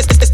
This.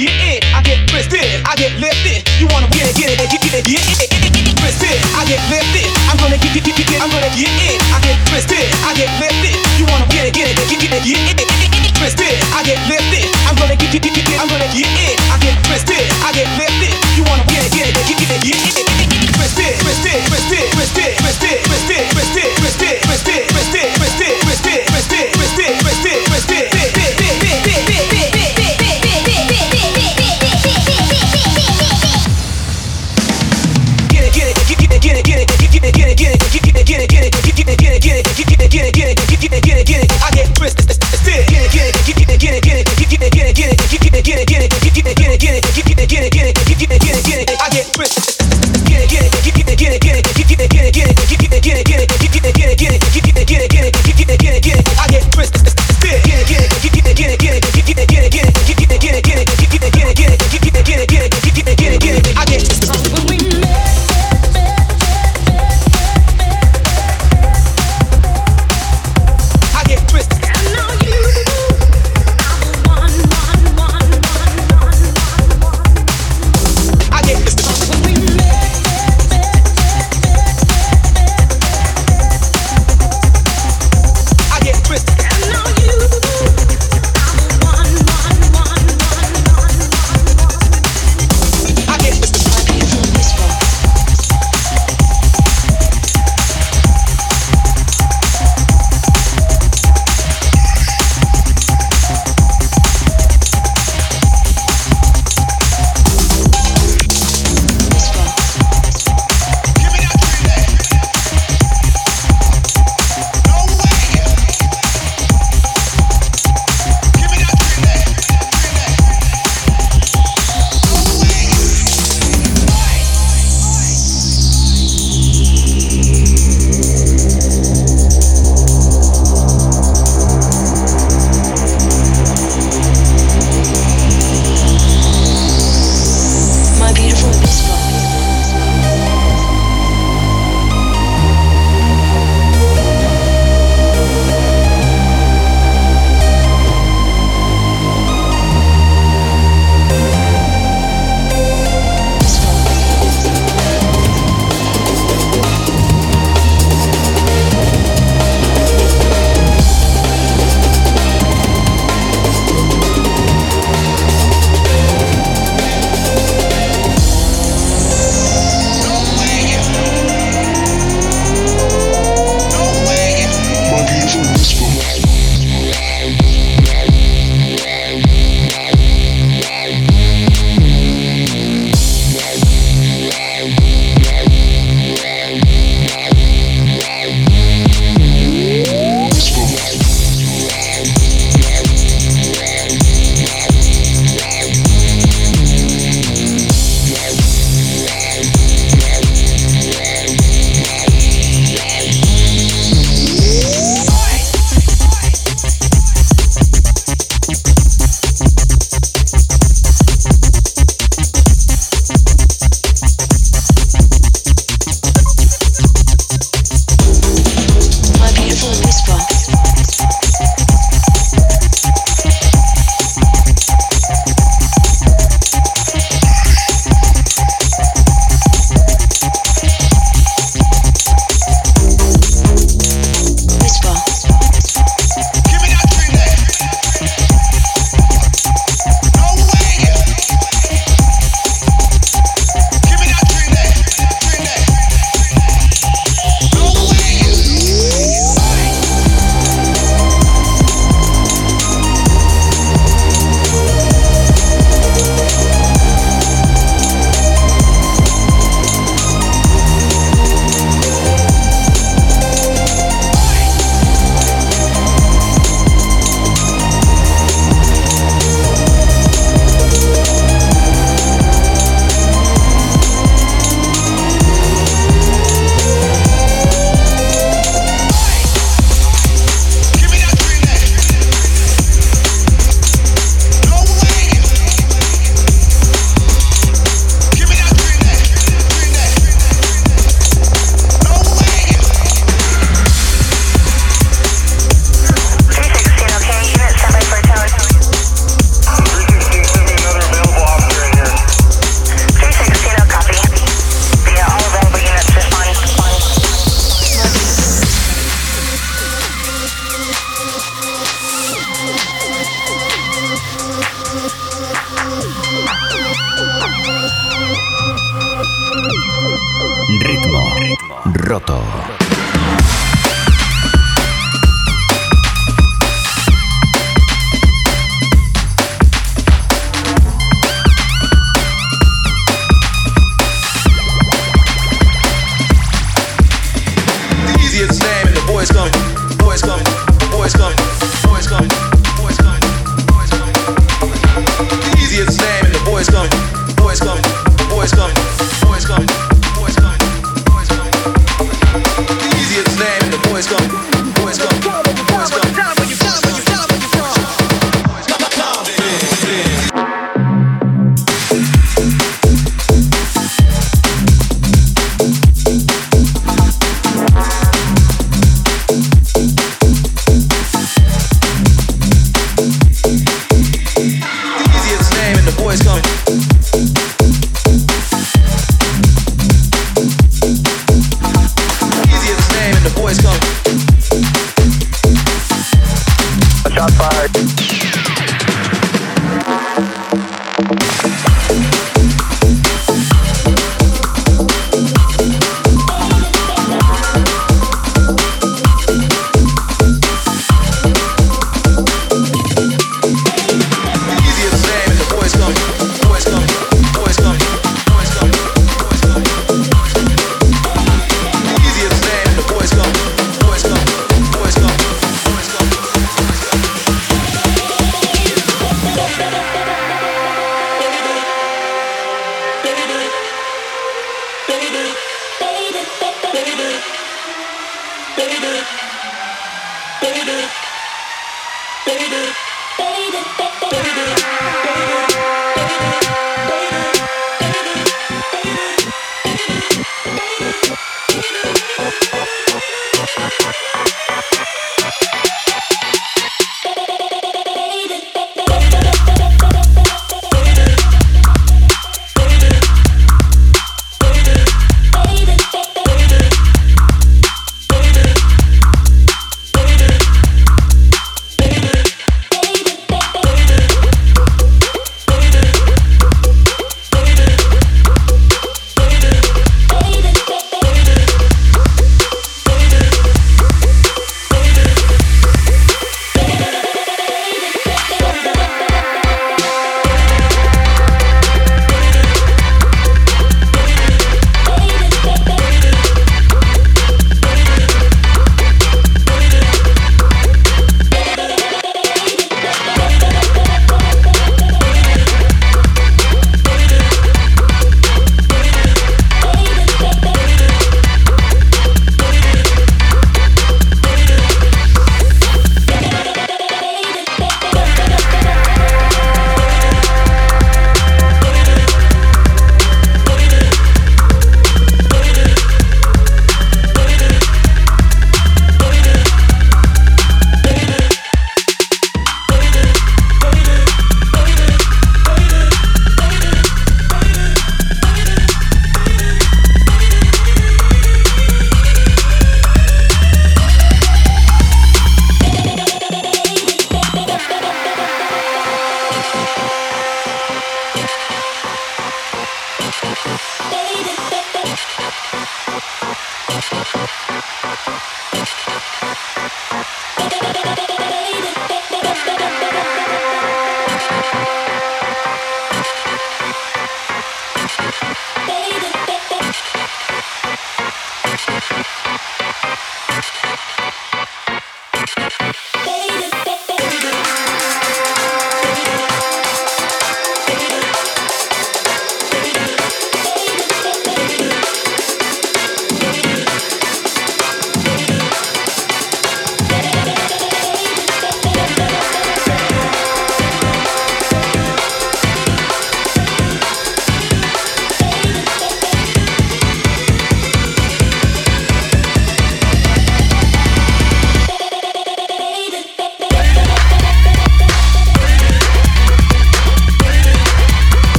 get it, I get twisted, I get lifted. You wanna get it, get it, get it, get it, twisted, I get lifted. I'm gonna get, get, get, get, I'm gonna get it, I get twisted, I get lifted. You wanna get it, get it, get it, get it.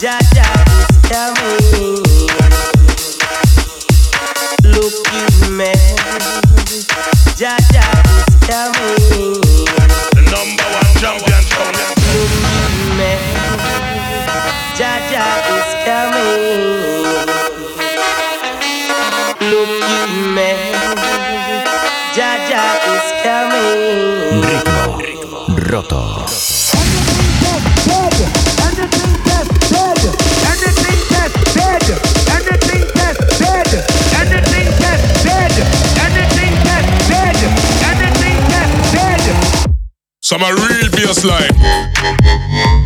Jaja, tell me. Some a real bass line.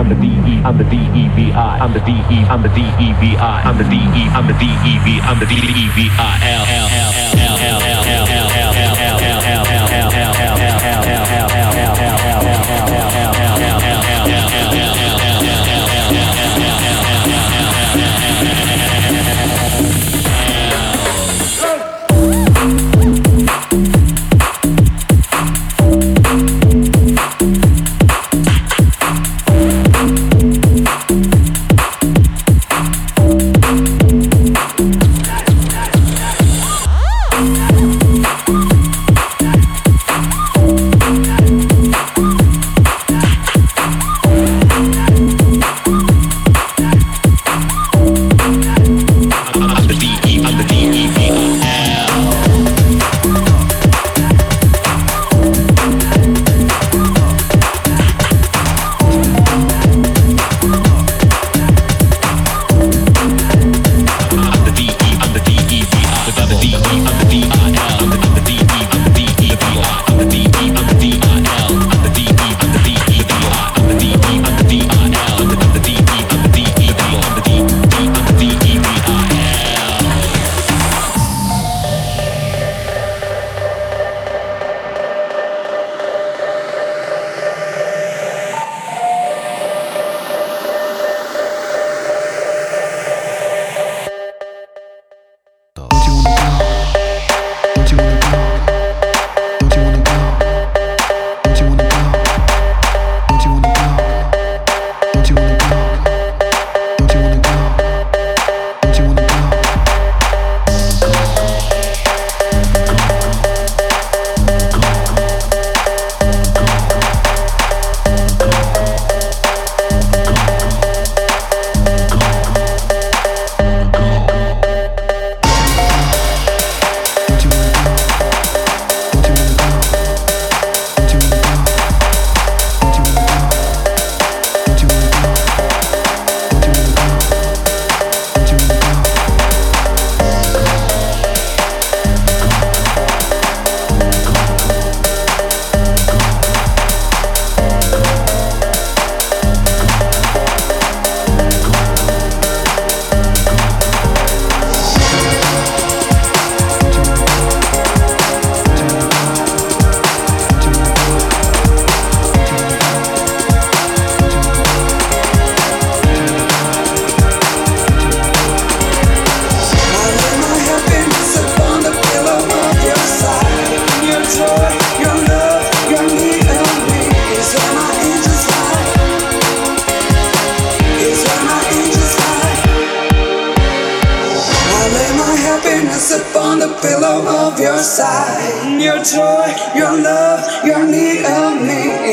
I'm the D E, I'm the D E V I, I'm the D E, I'm the D E V I, I'm the D E, I'm the D E V, I'm the DEVI,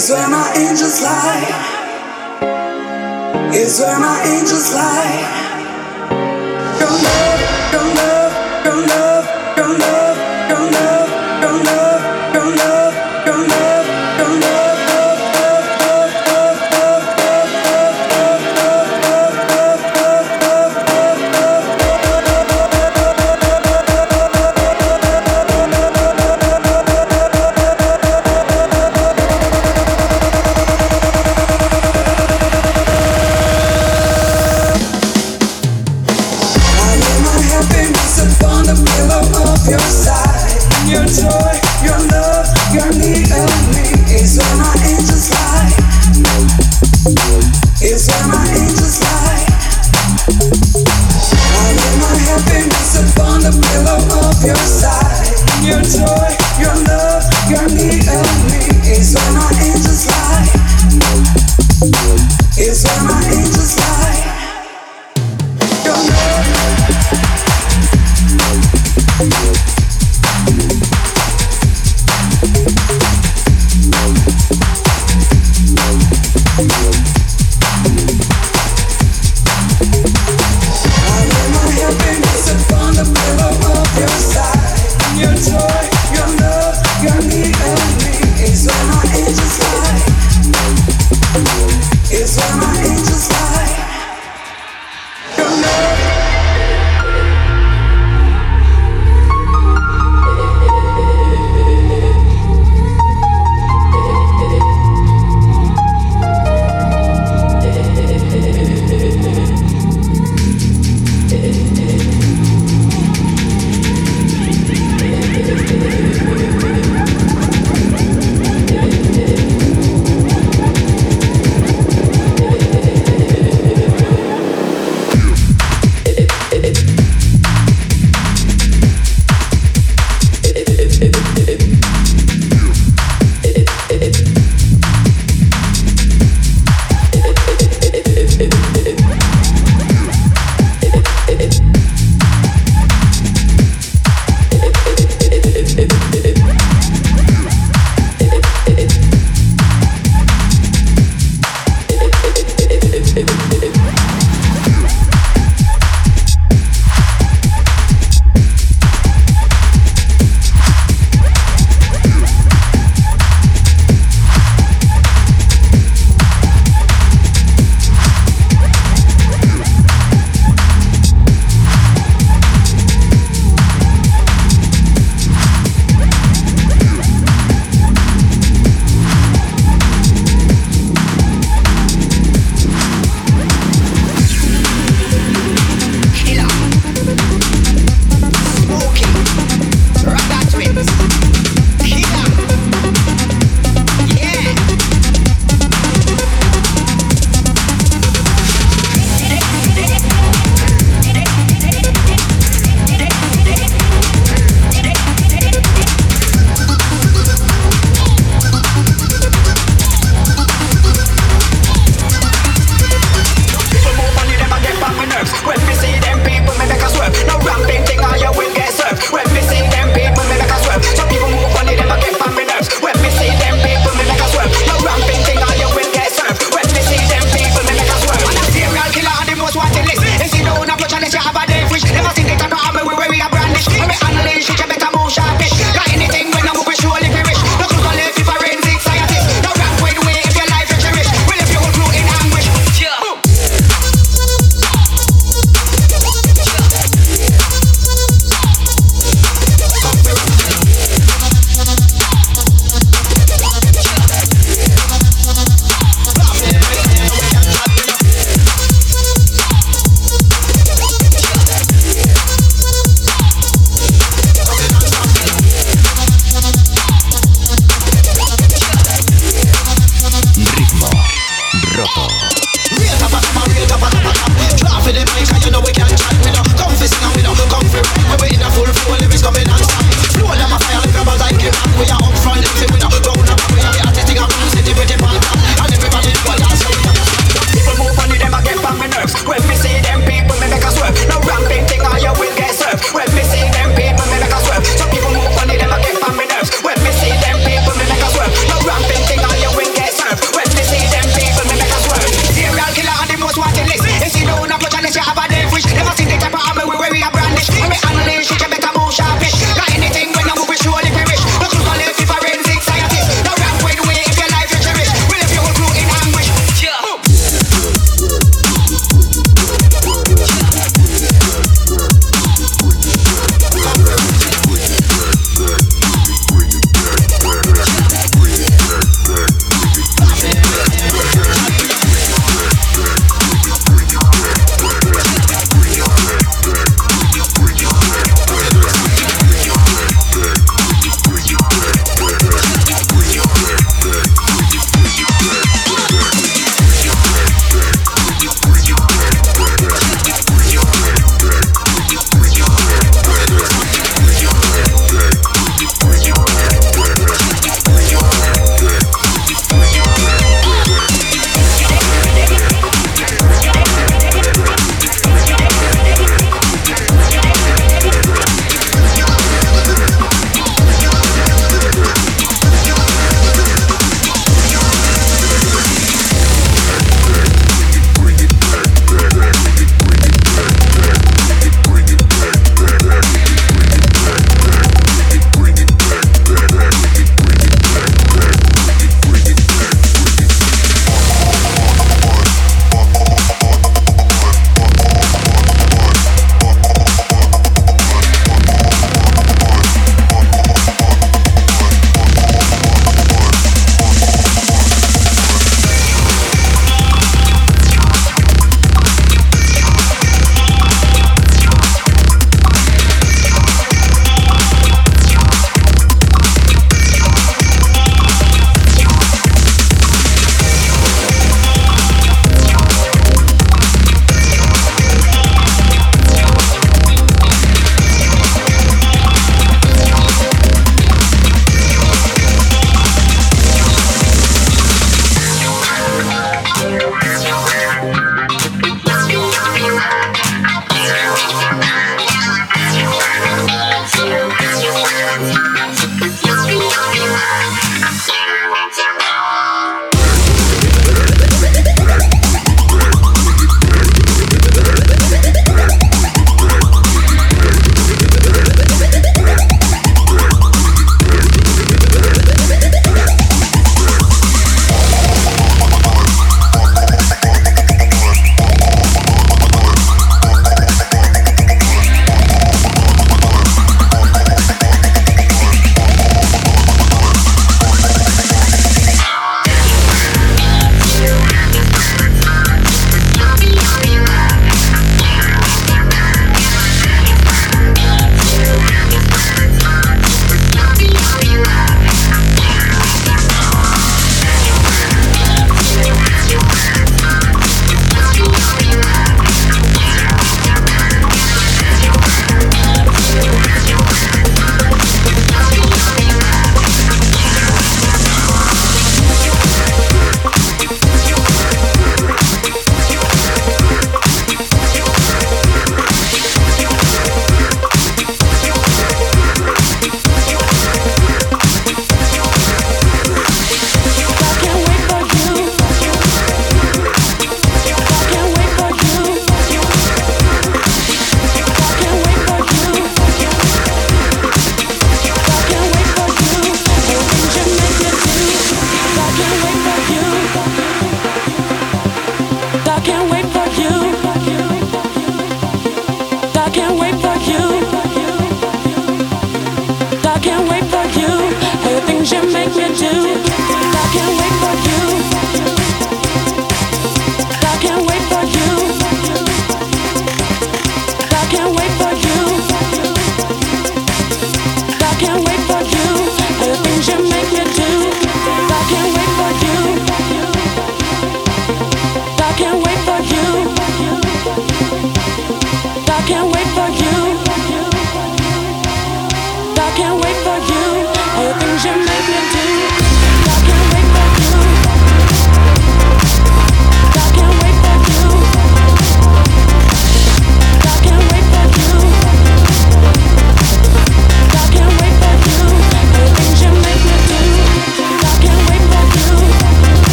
It's where my angels lie. It's where my angels lie. Your love, your love.